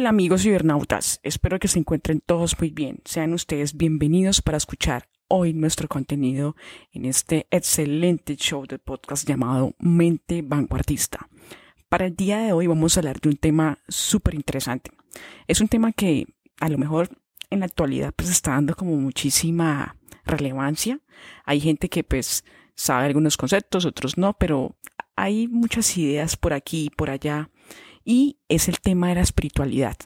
Hola amigos cibernautas, espero que se encuentren todos muy bien. Sean ustedes bienvenidos para escuchar hoy nuestro contenido en este excelente show de podcast llamado Mente Vanguardista. Para el día de hoy vamos a hablar de un tema súper interesante. Es un tema que a lo mejor en la actualidad pues está dando como muchísima relevancia. Hay gente que pues sabe algunos conceptos, otros no, pero hay muchas ideas por aquí y por allá y es el tema de la espiritualidad.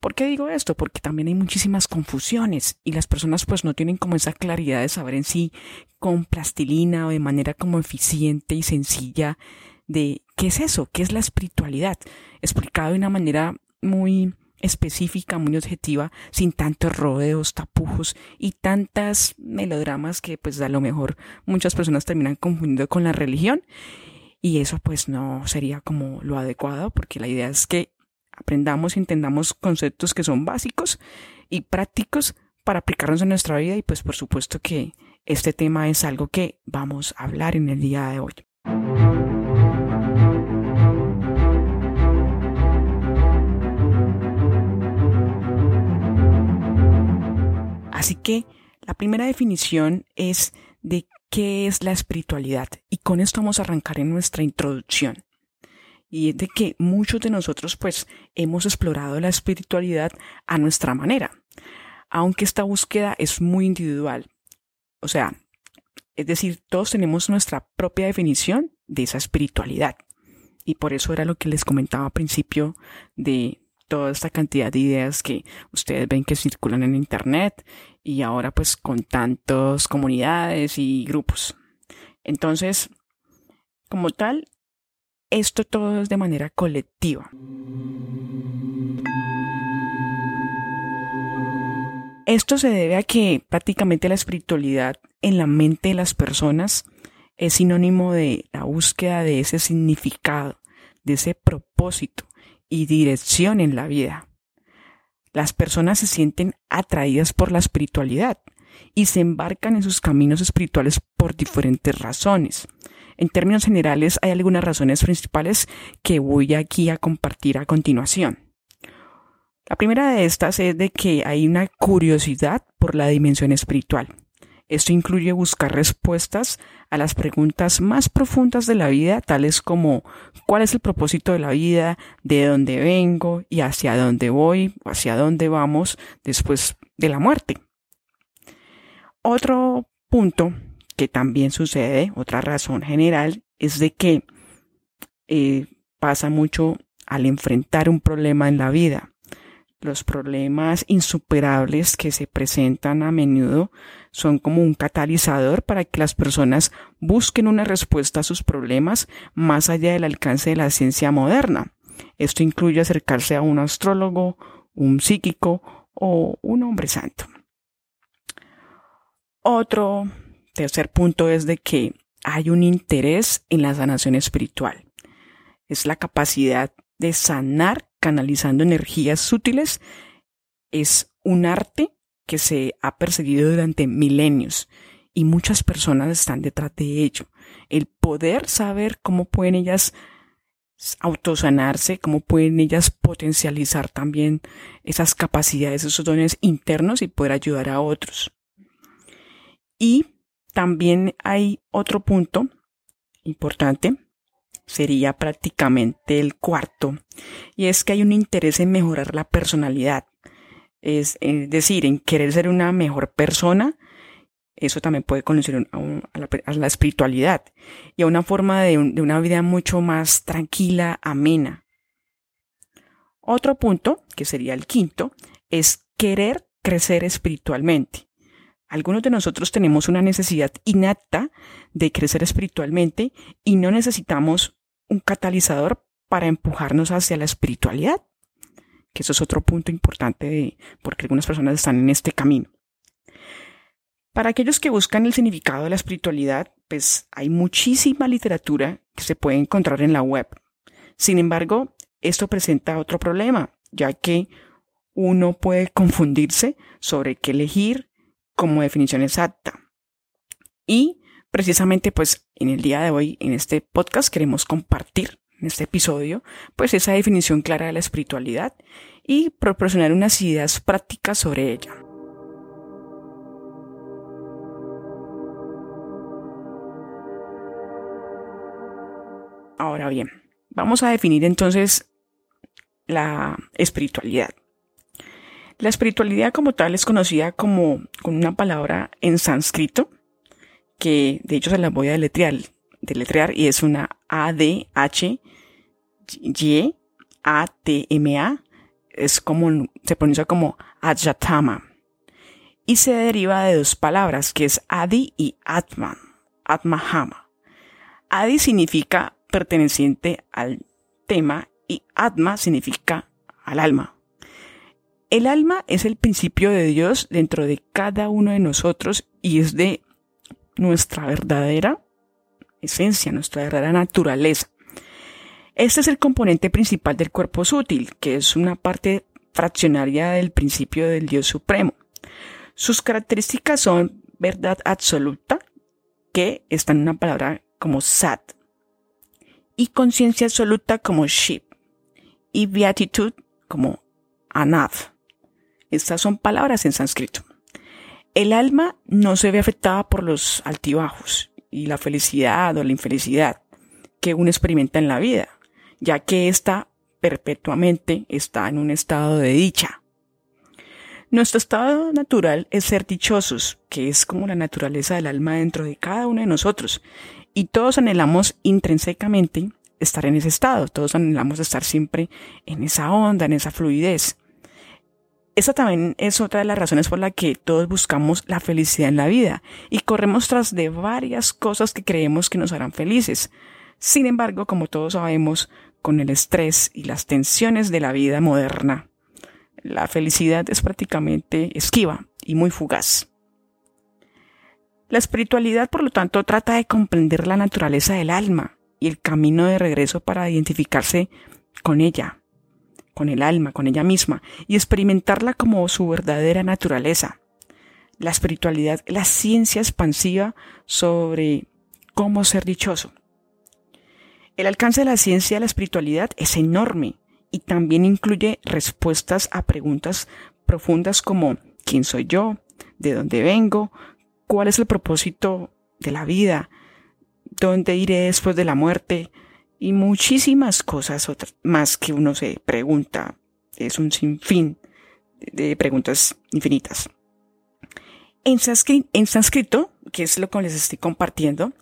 ¿Por qué digo esto? Porque también hay muchísimas confusiones y las personas pues no tienen como esa claridad de saber en sí con plastilina o de manera como eficiente y sencilla de qué es eso, qué es la espiritualidad, explicado de una manera muy específica, muy objetiva, sin tantos rodeos, tapujos y tantas melodramas que pues a lo mejor muchas personas terminan confundiendo con la religión y eso pues no sería como lo adecuado porque la idea es que aprendamos y entendamos conceptos que son básicos y prácticos para aplicarnos en nuestra vida y pues por supuesto que este tema es algo que vamos a hablar en el día de hoy. Así que la primera definición es de qué es la espiritualidad. Y con esto vamos a arrancar en nuestra introducción. Y es de que muchos de nosotros pues hemos explorado la espiritualidad a nuestra manera, aunque esta búsqueda es muy individual. O sea, es decir, todos tenemos nuestra propia definición de esa espiritualidad. Y por eso era lo que les comentaba al principio de toda esta cantidad de ideas que ustedes ven que circulan en Internet y ahora pues con tantas comunidades y grupos. Entonces, como tal, esto todo es de manera colectiva. Esto se debe a que prácticamente la espiritualidad en la mente de las personas es sinónimo de la búsqueda de ese significado, de ese propósito, y dirección en la vida. Las personas se sienten atraídas por la espiritualidad y se embarcan en sus caminos espirituales por diferentes razones. En términos generales, hay algunas razones principales que voy aquí a compartir a continuación. La primera de estas es de que hay una curiosidad por la dimensión espiritual. Esto incluye buscar respuestas a las preguntas más profundas de la vida, tales como cuál es el propósito de la vida, de dónde vengo y hacia dónde voy o hacia dónde vamos después de la muerte. Otro punto que también sucede, otra razón general, es de que eh, pasa mucho al enfrentar un problema en la vida los problemas insuperables que se presentan a menudo son como un catalizador para que las personas busquen una respuesta a sus problemas más allá del alcance de la ciencia moderna. Esto incluye acercarse a un astrólogo, un psíquico o un hombre santo. Otro tercer punto es de que hay un interés en la sanación espiritual. Es la capacidad de sanar canalizando energías sutiles es un arte que se ha perseguido durante milenios y muchas personas están detrás de ello. El poder saber cómo pueden ellas autosanarse, cómo pueden ellas potencializar también esas capacidades, esos dones internos y poder ayudar a otros. Y también hay otro punto importante sería prácticamente el cuarto, y es que hay un interés en mejorar la personalidad, es, decir, en querer ser una mejor persona, eso también puede conocer a, la, espiritualidad y a una forma de, de una vida mucho más tranquila, amena. Otro punto, que sería el quinto, es querer crecer espiritualmente. Algunos de nosotros tenemos una necesidad innata de crecer espiritualmente y no necesitamos un catalizador para empujarnos hacia la espiritualidad, que eso es otro punto importante porque algunas personas están en este camino. Para aquellos que buscan el significado de la espiritualidad, pues hay muchísima literatura que se puede encontrar en la web. Sin embargo, esto presenta otro problema, ya que uno puede confundirse sobre qué elegir como definición exacta. Y precisamente pues en el día de hoy, en este podcast, queremos compartir en este episodio, pues esa definición clara de la espiritualidad y proporcionar unas ideas prácticas sobre ella. Ahora bien, vamos a definir entonces la espiritualidad. La espiritualidad como tal es conocida como con una palabra en sánscrito, que de hecho se la voy a deletrear, deletrear y es una A D H Y A T M A, es como se pronuncia como Ajatama y se deriva de dos palabras que es Adi y Atman, Atmahama. Adi significa perteneciente al tema y Atma significa al alma. El alma es el principio de Dios dentro de cada uno de nosotros y es de nuestra verdadera esencia, nuestra verdadera naturaleza. Este es el componente principal del cuerpo sutil, que es una parte fraccionaria del principio del Dios Supremo. Sus características son verdad absoluta, que está en una palabra como sat, y conciencia absoluta como ship, y beatitud como anav. Estas son palabras en sánscrito. El alma no se ve afectada por los altibajos y la felicidad o la infelicidad que uno experimenta en la vida, ya que ésta perpetuamente está en un estado de dicha. Nuestro estado natural es ser dichosos, que es como la naturaleza del alma dentro de cada uno de nosotros, y todos anhelamos intrínsecamente estar en ese estado, todos anhelamos estar siempre en esa onda, en esa fluidez. Esa también es otra de las razones por la que todos buscamos la felicidad en la vida y corremos tras de varias cosas que creemos que nos harán felices. Sin embargo, como todos sabemos, con el estrés y las tensiones de la vida moderna, la felicidad es prácticamente esquiva y muy fugaz. La espiritualidad, por lo tanto, trata de comprender la naturaleza del alma y el camino de regreso para identificarse con ella, con el alma, con ella misma, y experimentarla como su verdadera naturaleza. La espiritualidad, la ciencia expansiva sobre cómo ser dichoso. El alcance de la ciencia de la espiritualidad es enorme y también incluye respuestas a preguntas profundas como ¿quién soy yo? ¿De dónde vengo? ¿Cuál es el propósito de la vida? ¿Dónde iré después de la muerte? Y muchísimas cosas otras más que uno se pregunta. Es un sinfín de preguntas infinitas. En, sánscrito, que es lo que les estoy compartiendo,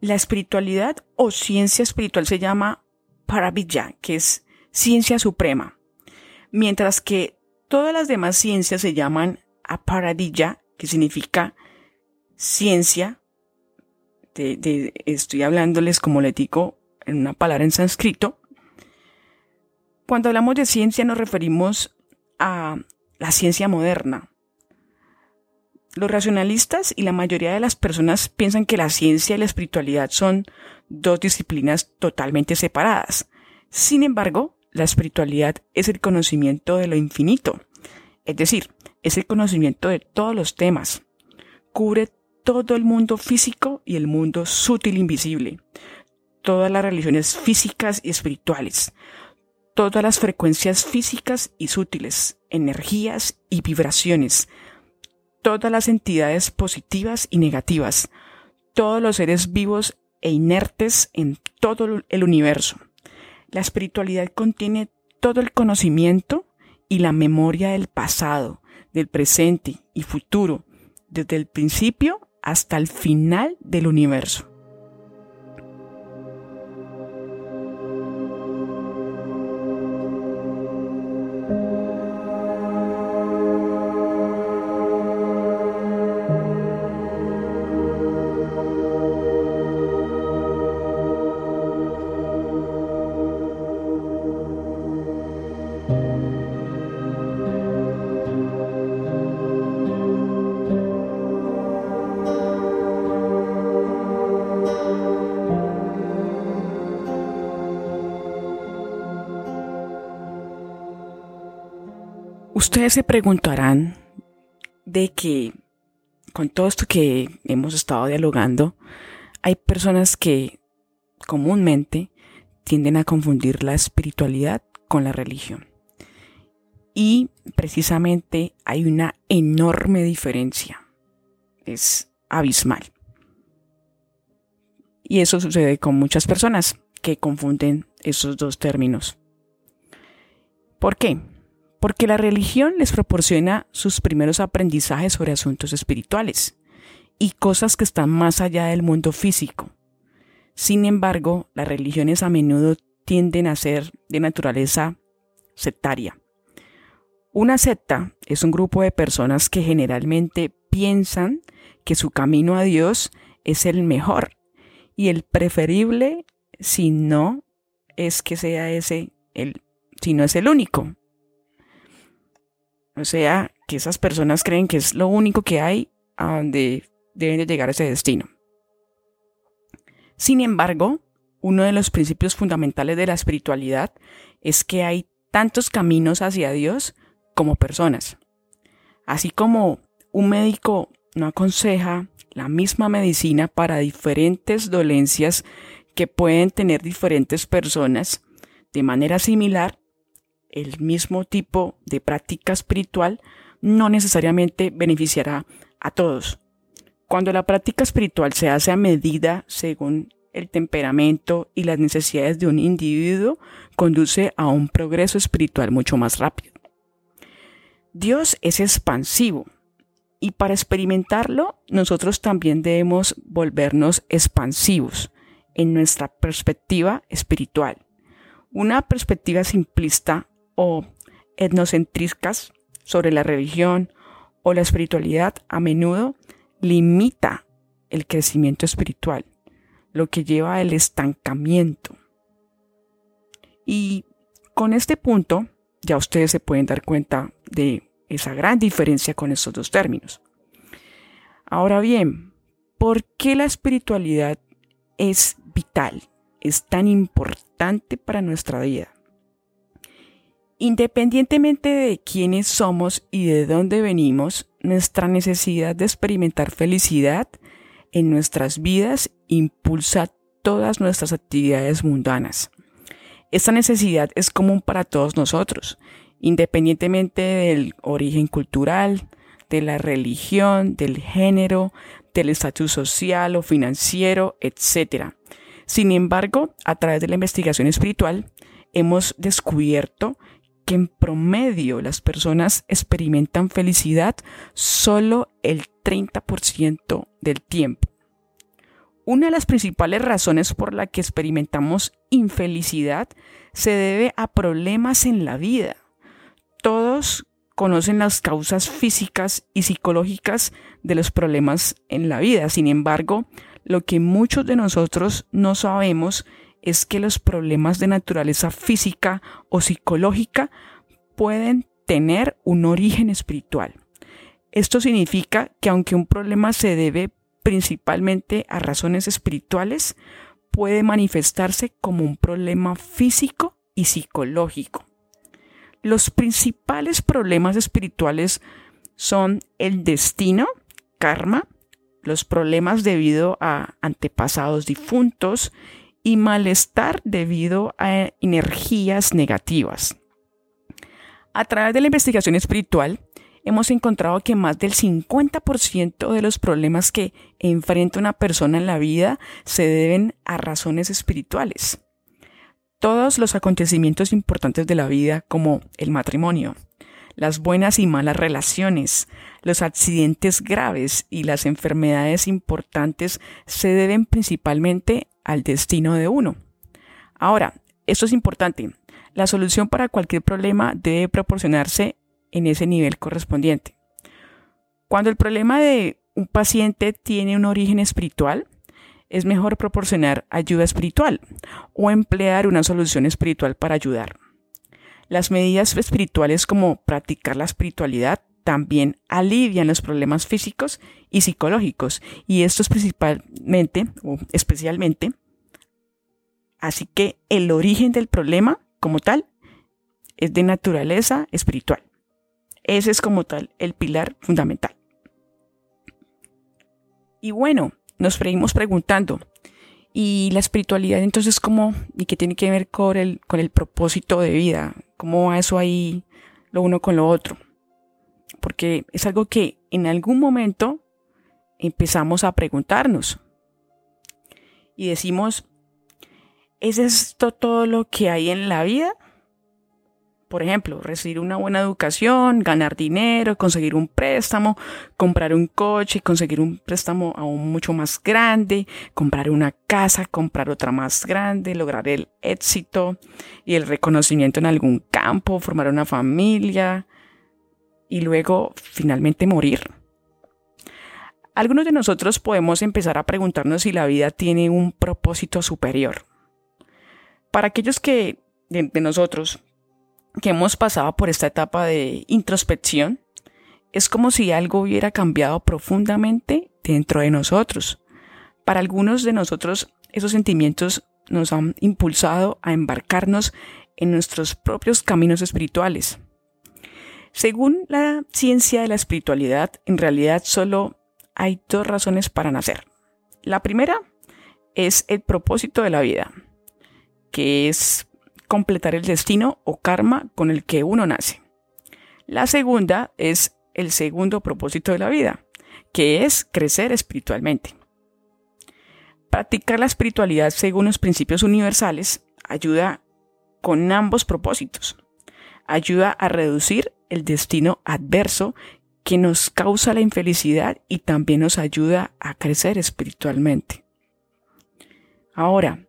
la espiritualidad o ciencia espiritual se llama Paravidya, que es ciencia suprema, mientras que todas las demás ciencias se llaman Aparadilla, que significa ciencia, de, estoy hablándoles como le digo en una palabra en sánscrito. Cuando hablamos de ciencia nos referimos a la ciencia moderna. Los racionalistas y la mayoría de las personas piensan que la ciencia y la espiritualidad son dos disciplinas totalmente separadas. Sin embargo, la espiritualidad es el conocimiento de lo infinito, es decir, es el conocimiento de todos los temas. Cubre todo el mundo físico y el mundo sutil invisible, todas las religiones físicas y espirituales, todas las frecuencias físicas y sutiles, energías y vibraciones, todas las entidades positivas y negativas, todos los seres vivos e inertes en todo el universo. La espiritualidad contiene todo el conocimiento y la memoria del pasado, del presente y futuro, desde el principio hasta el final del universo. Ustedes se preguntarán de que con todo esto que hemos estado dialogando, hay personas que comúnmente tienden a confundir la espiritualidad con la religión. Y precisamente hay una enorme diferencia. Es abismal. Y eso sucede con muchas personas que confunden esos dos términos. ¿Por qué? Porque la religión les proporciona sus primeros aprendizajes sobre asuntos espirituales y cosas que están más allá del mundo físico. Sin embargo, las religiones a menudo tienden a ser de naturaleza sectaria. Una secta es un grupo de personas que generalmente piensan que su camino a Dios es el mejor y el preferible si no es que sea ese el si no es el único. O sea, que esas personas creen que es lo único que hay a donde deben de llegar a ese destino. Sin embargo, uno de los principios fundamentales de la espiritualidad es que hay tantos caminos hacia Dios como personas. Así como un médico no aconseja la misma medicina para diferentes dolencias que pueden tener diferentes personas, de manera similar, el mismo tipo de práctica espiritual no necesariamente beneficiará a todos. Cuando la práctica espiritual se hace a medida según el temperamento y las necesidades de un individuo, conduce a un progreso espiritual mucho más rápido. Dios es expansivo y para experimentarlo nosotros también debemos volvernos expansivos en nuestra perspectiva espiritual. Una perspectiva simplista o etnocentriscas sobre la religión o la espiritualidad a menudo limita el crecimiento espiritual, lo que lleva al estancamiento. Y con este punto ya ustedes se pueden dar cuenta de esa gran diferencia con estos dos términos. Ahora bien, ¿por qué la espiritualidad es vital, es tan importante para nuestra vida? Independientemente de quiénes somos y de dónde venimos, nuestra necesidad de experimentar felicidad en nuestras vidas impulsa todas nuestras actividades mundanas. Esta necesidad es común para todos nosotros, independientemente del origen cultural, de la religión, del género, del estatus social o financiero, etc. Sin embargo, a través de la investigación espiritual, hemos descubierto que en promedio las personas experimentan felicidad solo el 30% del tiempo. Una de las principales razones por la que experimentamos infelicidad se debe a problemas en la vida. Todos conocen las causas físicas y psicológicas de los problemas en la vida. Sin embargo, lo que muchos de nosotros no sabemos es que los problemas de naturaleza física o psicológica pueden tener un origen espiritual. Esto significa que aunque un problema se debe principalmente a razones espirituales, puede manifestarse como un problema físico y psicológico. Los principales problemas espirituales son el destino, karma, los problemas debido a antepasados difuntos y malestar debido a energías negativas. A través de la investigación espiritual, hemos encontrado que más del 50% de los problemas que enfrenta una persona en la vida se deben a razones espirituales. Todos los acontecimientos importantes de la vida, como el matrimonio, las buenas y malas relaciones, los accidentes graves y las enfermedades importantes se deben principalmente al destino de uno. Ahora, esto es importante. La solución para cualquier problema debe proporcionarse en ese nivel correspondiente. Cuando el problema de un paciente tiene un origen espiritual, es mejor proporcionar ayuda espiritual o emplear una solución espiritual para ayudar. Las medidas espirituales como practicar la espiritualidad también alivian los problemas físicos y psicológicos y esto es principalmente o especialmente así que el origen del problema como tal es de naturaleza espiritual. Ese es como tal el pilar fundamental. Y bueno, nos seguimos preguntando, Y la espiritualidad entonces cómo y qué tiene que ver con el, con el propósito de vida, cómo va eso ahí lo uno con lo otro. Porque es algo que en algún momento empezamos a preguntarnos y decimos, ¿es esto todo lo que hay en la vida? Por ejemplo, recibir una buena educación, ganar dinero, conseguir un préstamo, comprar un coche, conseguir un préstamo aún mucho más grande, comprar una casa, comprar otra más grande, lograr el éxito y el reconocimiento en algún campo, formar una familia y luego finalmente morir. Algunos de nosotros podemos empezar a preguntarnos si la vida tiene un propósito superior. Para aquellos que de, nosotros que hemos pasado por esta etapa de introspección, es como si algo hubiera cambiado profundamente dentro de nosotros. Para algunos de nosotros, esos sentimientos nos han impulsado a embarcarnos en nuestros propios caminos espirituales. Según la ciencia de la espiritualidad, en realidad solo hay dos razones para nacer. La primera es el propósito de la vida, que es completar el destino o karma con el que uno nace. La segunda es el segundo propósito de la vida, que es crecer espiritualmente. Practicar la espiritualidad según los principios universales ayuda con ambos propósitos. Ayuda a reducir el destino adverso que nos causa la infelicidad y también nos ayuda a crecer espiritualmente. Ahora,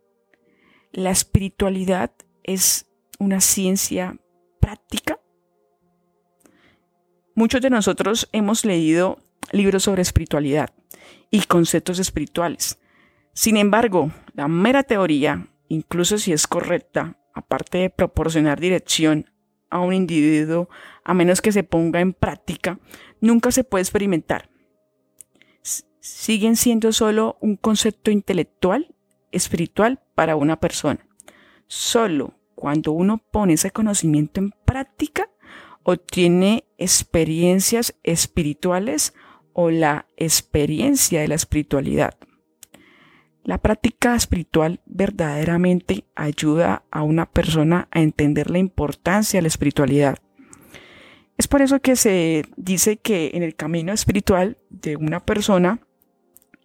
la espiritualidad es una ciencia práctica. Muchos de nosotros hemos leído libros sobre espiritualidad y conceptos espirituales. Sin embargo, la mera teoría, incluso si es correcta, aparte de proporcionar dirección a un individuo, a menos que se ponga en práctica, nunca se puede experimentar. siguen siendo solo un concepto intelectual, espiritual para una persona. Solo cuando uno pone ese conocimiento en práctica, obtiene experiencias espirituales o la experiencia de la espiritualidad. La práctica espiritual verdaderamente ayuda a una persona a entender la importancia de la espiritualidad. Es por eso que se dice que en el camino espiritual de una persona,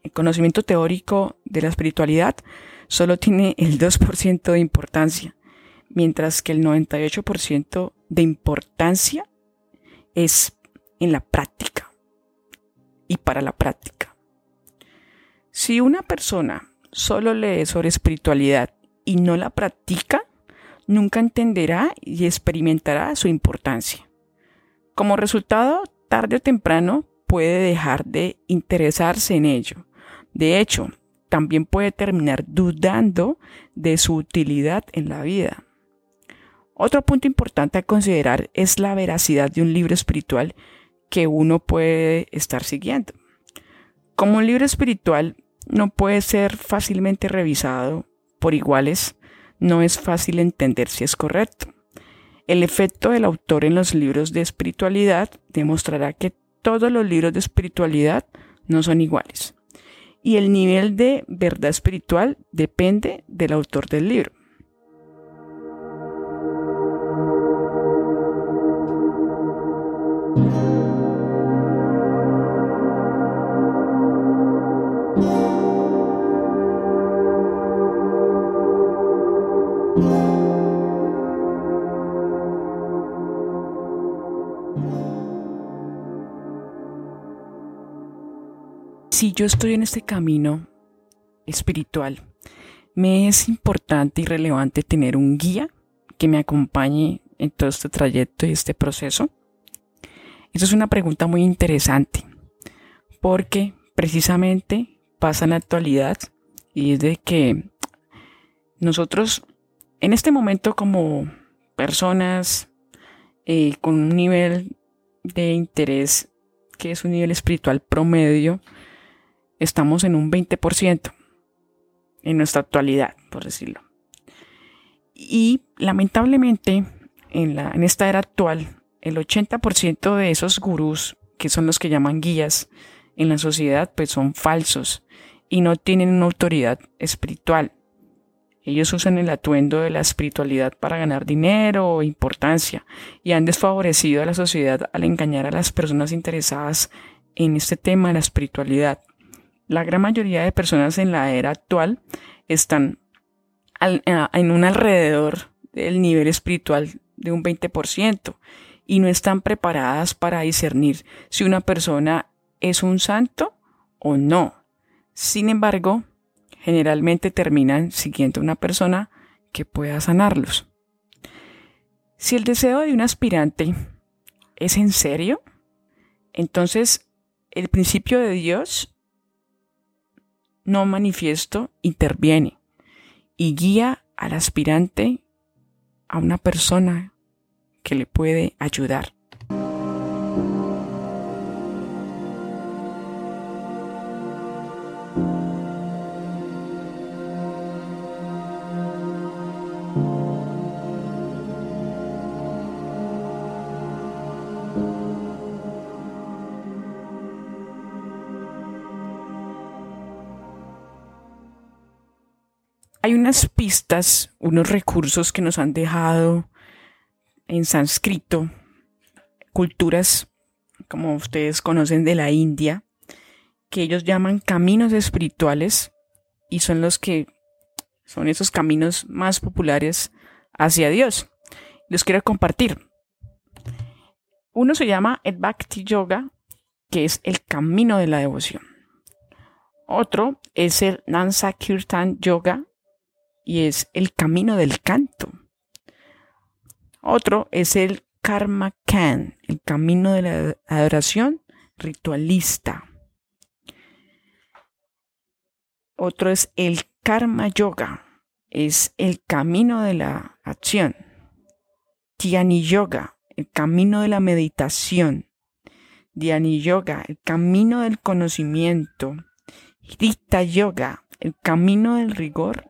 el conocimiento teórico de la espiritualidad solo tiene el 2% de importancia, mientras que el 98% de importancia es en la práctica y para la práctica. Si una persona solo lee sobre espiritualidad y no la practica, nunca entenderá y experimentará su importancia. Como resultado, tarde o temprano puede dejar de interesarse en ello. De hecho, también puede terminar dudando de su utilidad en la vida. Otro punto importante a considerar es la veracidad de un libro espiritual que uno puede estar siguiendo. Como un libro espiritual no puede ser fácilmente revisado por iguales, no es fácil entender si es correcto. El efecto del autor en los libros de espiritualidad demostrará que todos los libros de espiritualidad no son iguales y el nivel de verdad espiritual depende del autor del libro. Si yo estoy en este camino espiritual, me es importante y relevante tener un guía que me acompañe en todo este trayecto y este proceso. Esa es una pregunta muy interesante porque precisamente pasa en la actualidad y es de que nosotros en este momento como personas eh, con un nivel de interés que es un nivel espiritual promedio, estamos en un 20% en nuestra actualidad, por decirlo. Y lamentablemente, en, la, en esta era actual, el 80% de esos gurús, que son los que llaman guías en la sociedad, pues son falsos y no tienen una autoridad espiritual. Ellos usan el atuendo de la espiritualidad para ganar dinero o importancia y han desfavorecido a la sociedad al engañar a las personas interesadas en este tema de la espiritualidad. La gran mayoría de personas en la era actual están en un alrededor del nivel espiritual de un 20% y no están preparadas para discernir si una persona es un santo o no. Sin embargo, generalmente terminan siguiendo a una persona que pueda sanarlos. Si el deseo de un aspirante es en serio, entonces el principio de Dios no manifiesto interviene y guía al aspirante a una persona que le puede ayudar. Hay unas pistas, unos recursos que nos han dejado en sánscrito, culturas como ustedes conocen de la India, que ellos llaman caminos espirituales y son los que son esos caminos más populares hacia Dios. Los quiero compartir. Uno se llama el Bhakti Yoga, que es el camino de la devoción. Otro es el Nansa Kirtan Yoga, y es el camino del canto. Otro es el Karma Kan, el camino de la adoración ritualista. Otro es el Karma Yoga, es el camino de la acción. Dhyani Yoga, el camino de la meditación. Dhyani Yoga, el camino del conocimiento. Rita Yoga, el camino del rigor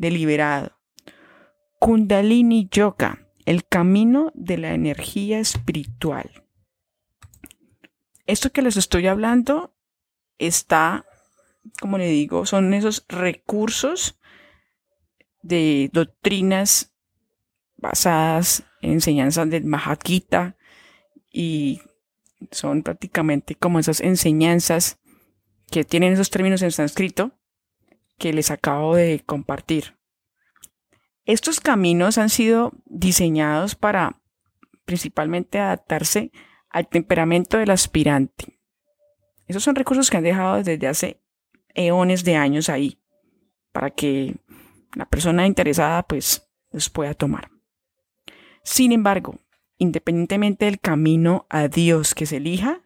deliberado. Kundalini Yoga, el camino de la energía espiritual. Esto que les estoy hablando está, como le digo, son esos recursos de doctrinas basadas en enseñanzas del Mahakita y son prácticamente como esas enseñanzas que tienen esos términos en sánscrito que les acabo de compartir. Estos caminos han sido diseñados para principalmente adaptarse al temperamento del aspirante. Esos son recursos que han dejado desde hace eones de años ahí para que la persona interesada pues los pueda tomar. Sin embargo, independientemente del camino a Dios que se elija,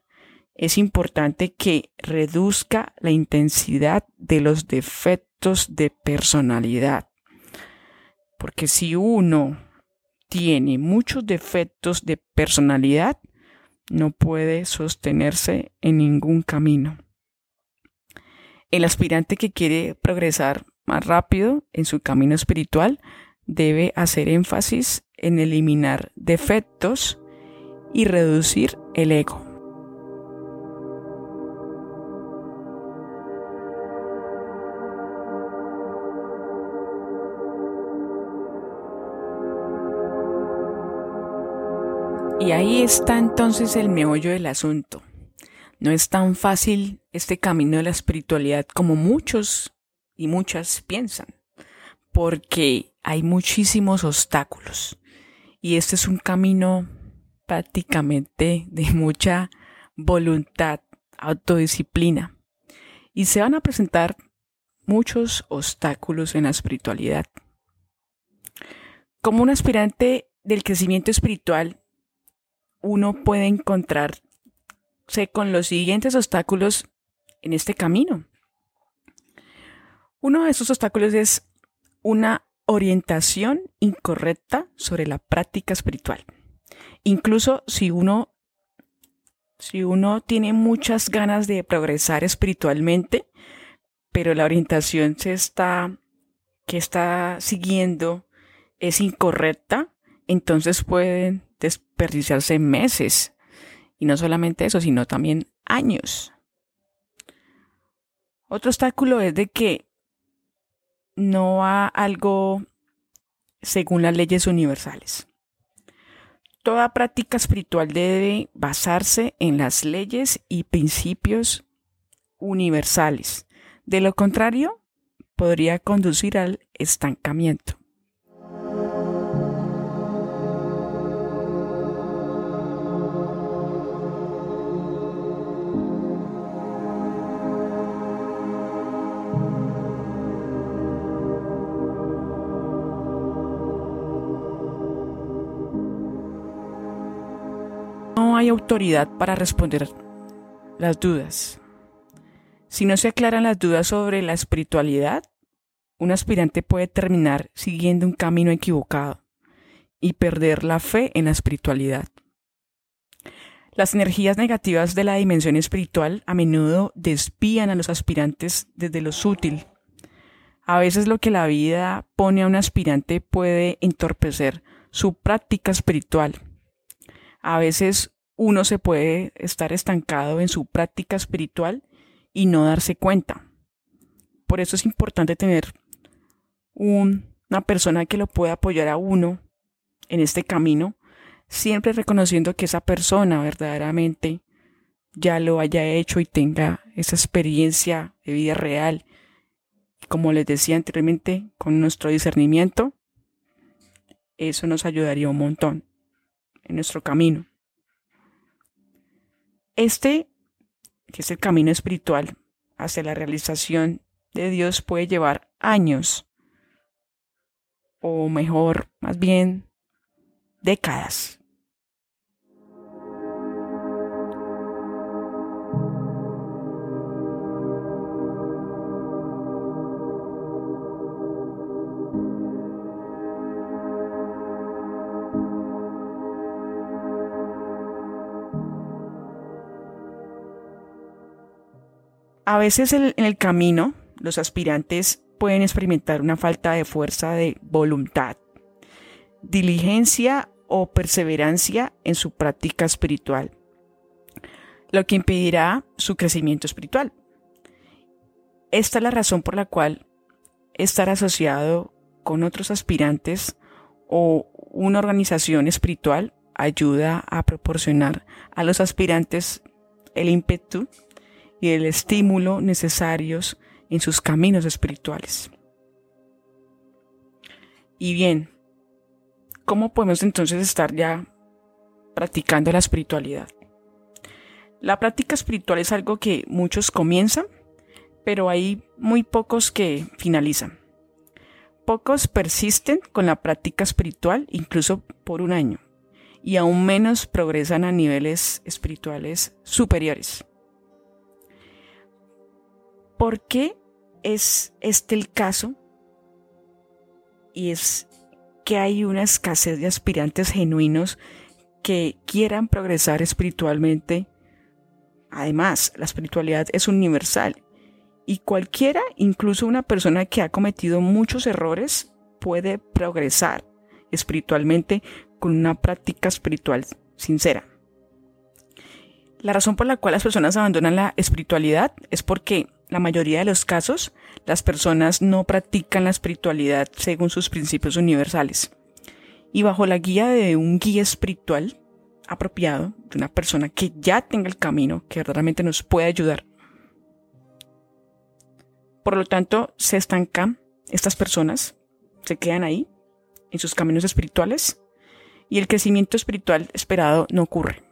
es importante que reduzca la intensidad de los defectos de personalidad. Porque si uno tiene muchos defectos de personalidad, no puede sostenerse en ningún camino. El aspirante que quiere progresar más rápido en su camino espiritual debe hacer énfasis en eliminar defectos y reducir el ego. Y ahí está entonces el meollo del asunto. No es tan fácil este camino de la espiritualidad como muchos y muchas piensan, porque hay muchísimos obstáculos. Y este es un camino prácticamente de mucha voluntad, autodisciplina. Y se van a presentar muchos obstáculos en la espiritualidad. Como un aspirante del crecimiento espiritual, uno puede encontrarse con los siguientes obstáculos en este camino. Uno de esos obstáculos es una orientación incorrecta sobre la práctica espiritual. Incluso si uno, si uno tiene muchas ganas de progresar espiritualmente, pero la orientación se está, que está siguiendo es incorrecta, entonces pueden desperdiciarse meses. Y no solamente eso, sino también años. Otro obstáculo es de que no va algo según las leyes universales. Toda práctica espiritual debe basarse en las leyes y principios universales. De lo contrario, podría conducir al estancamiento. Autoridad para responder las dudas. Si no se aclaran las dudas sobre la espiritualidad, un aspirante puede terminar siguiendo un camino equivocado y perder la fe en la espiritualidad. Las energías negativas de la dimensión espiritual a menudo desvían a los aspirantes desde lo sutil. A veces lo que la vida pone a un aspirante puede entorpecer su práctica espiritual. A veces uno se puede estar estancado en su práctica espiritual y no darse cuenta. Por eso es importante tener una persona que lo pueda apoyar a uno en este camino, siempre reconociendo que esa persona verdaderamente ya lo haya hecho y tenga esa experiencia de vida real. Como les decía anteriormente, con nuestro discernimiento, eso nos ayudaría un montón en nuestro camino. Este que es el camino espiritual hacia la realización de Dios puede llevar años, o mejor, más bien, décadas. A veces en el camino los aspirantes pueden experimentar una falta de fuerza de voluntad, diligencia o perseverancia en su práctica espiritual, lo que impedirá su crecimiento espiritual. Esta es la razón por la cual estar asociado con otros aspirantes o una organización espiritual ayuda a proporcionar a los aspirantes el ímpetu y el estímulo necesarios en sus caminos espirituales. Y bien, ¿cómo podemos entonces estar ya practicando la espiritualidad? La práctica espiritual es algo que muchos comienzan, pero hay muy pocos que finalizan. Pocos persisten con la práctica espiritual incluso por un año, y aún menos progresan a niveles espirituales superiores. ¿Por qué es este el caso? Y es que hay una escasez de aspirantes genuinos que quieran progresar espiritualmente. Además, la espiritualidad es universal y cualquiera, incluso una persona que ha cometido muchos errores, puede progresar espiritualmente con una práctica espiritual sincera. La razón por la cual las personas abandonan la espiritualidad es porque la mayoría de los casos, las personas no practican la espiritualidad según sus principios universales. Y bajo la guía de un guía espiritual apropiado, de una persona que ya tenga el camino, que realmente nos puede ayudar. Por lo tanto, se estancan estas personas, se quedan ahí, en sus caminos espirituales, y el crecimiento espiritual esperado no ocurre.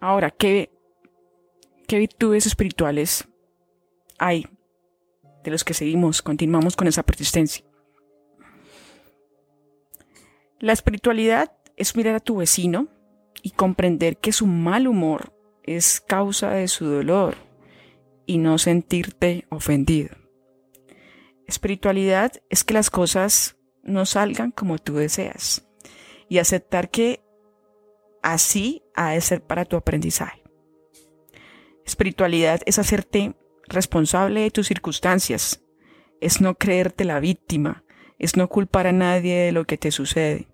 Ahora, ¿qué ¿Qué virtudes espirituales hay de los que seguimos, continuamos con esa persistencia? La espiritualidad es mirar a tu vecino y comprender que su mal humor es causa de su dolor y no sentirte ofendido. Espiritualidad es que las cosas no salgan como tú deseas y aceptar que así ha de ser para tu aprendizaje. Espiritualidad es hacerte responsable de tus circunstancias, es no creerte la víctima, es no culpar a nadie de lo que te sucede.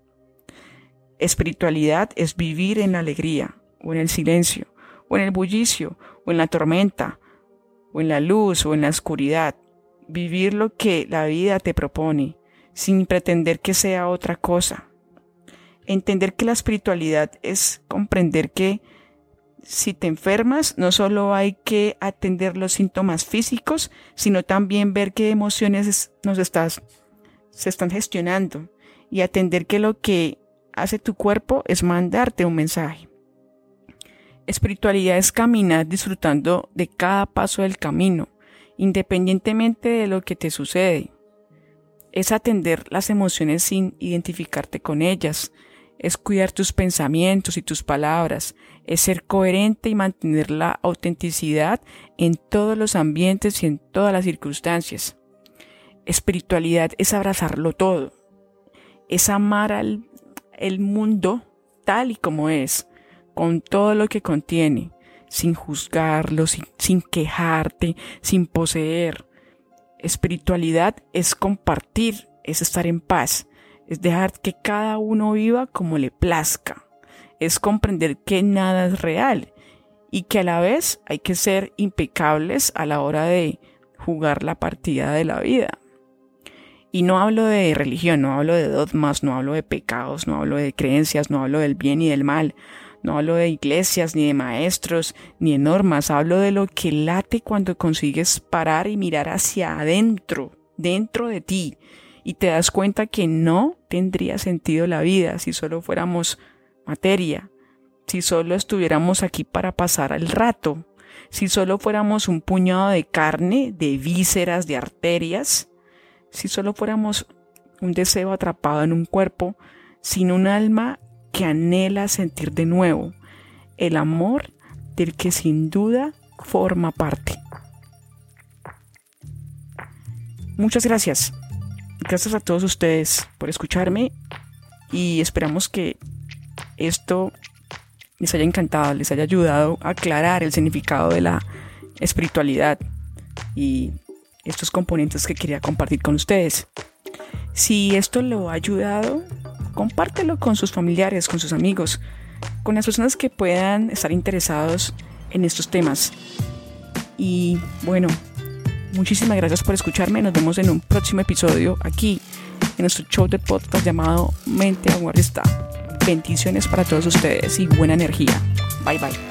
Espiritualidad es vivir en la alegría o en el silencio o en el bullicio, o en la tormenta, o en la luz, o en la oscuridad. Vivir lo que la vida te propone, sin pretender que sea otra cosa. Entender que la espiritualidad es comprender que si te enfermas, no solo hay que atender los síntomas físicos, sino también ver qué emociones nos estás, se están gestionando y atender que lo que hace tu cuerpo es mandarte un mensaje. Espiritualidad es caminar disfrutando de cada paso del camino, independientemente de lo que te sucede. Es atender las emociones sin identificarte con ellas, es cuidar tus pensamientos y tus palabras, es ser coherente y mantener la autenticidad en todos los ambientes y en todas las circunstancias. Espiritualidad es abrazarlo todo, es amar al mundo tal y como es, con todo lo que contiene, sin juzgarlo, sin quejarte, sin poseer. Espiritualidad es compartir, es estar en paz, es dejar que cada uno viva como le plazca, es comprender que nada es real y que a la vez hay que ser impecables a la hora de jugar la partida de la vida. Y no hablo de religión, no hablo de dogmas, no hablo de pecados, no hablo de creencias, no hablo del bien y del mal, no hablo de iglesias, ni de maestros, ni de normas, hablo de lo que late cuando consigues parar y mirar hacia adentro, dentro de ti, y te das cuenta que no tendría sentido la vida si solo fuéramos materia, si solo estuviéramos aquí para pasar el rato, si solo fuéramos un puñado de carne, de vísceras, de arterias, si solo fuéramos un deseo atrapado en un cuerpo, sin un alma que anhela sentir de nuevo el amor del que sin duda forma parte. Muchas gracias. Gracias a todos ustedes por escucharme y esperamos que esto les haya encantado, les haya ayudado a aclarar el significado de la espiritualidad y estos componentes que quería compartir con ustedes. Si esto lo ha ayudado, compártelo con sus familiares, con sus amigos, con las personas que puedan estar interesados en estos temas. Y bueno, Muchísimas gracias por escucharme. Nos vemos en un próximo episodio aquí en nuestro show de podcast llamado Mente Aguarda. Bendiciones para todos ustedes y buena energía. Bye bye.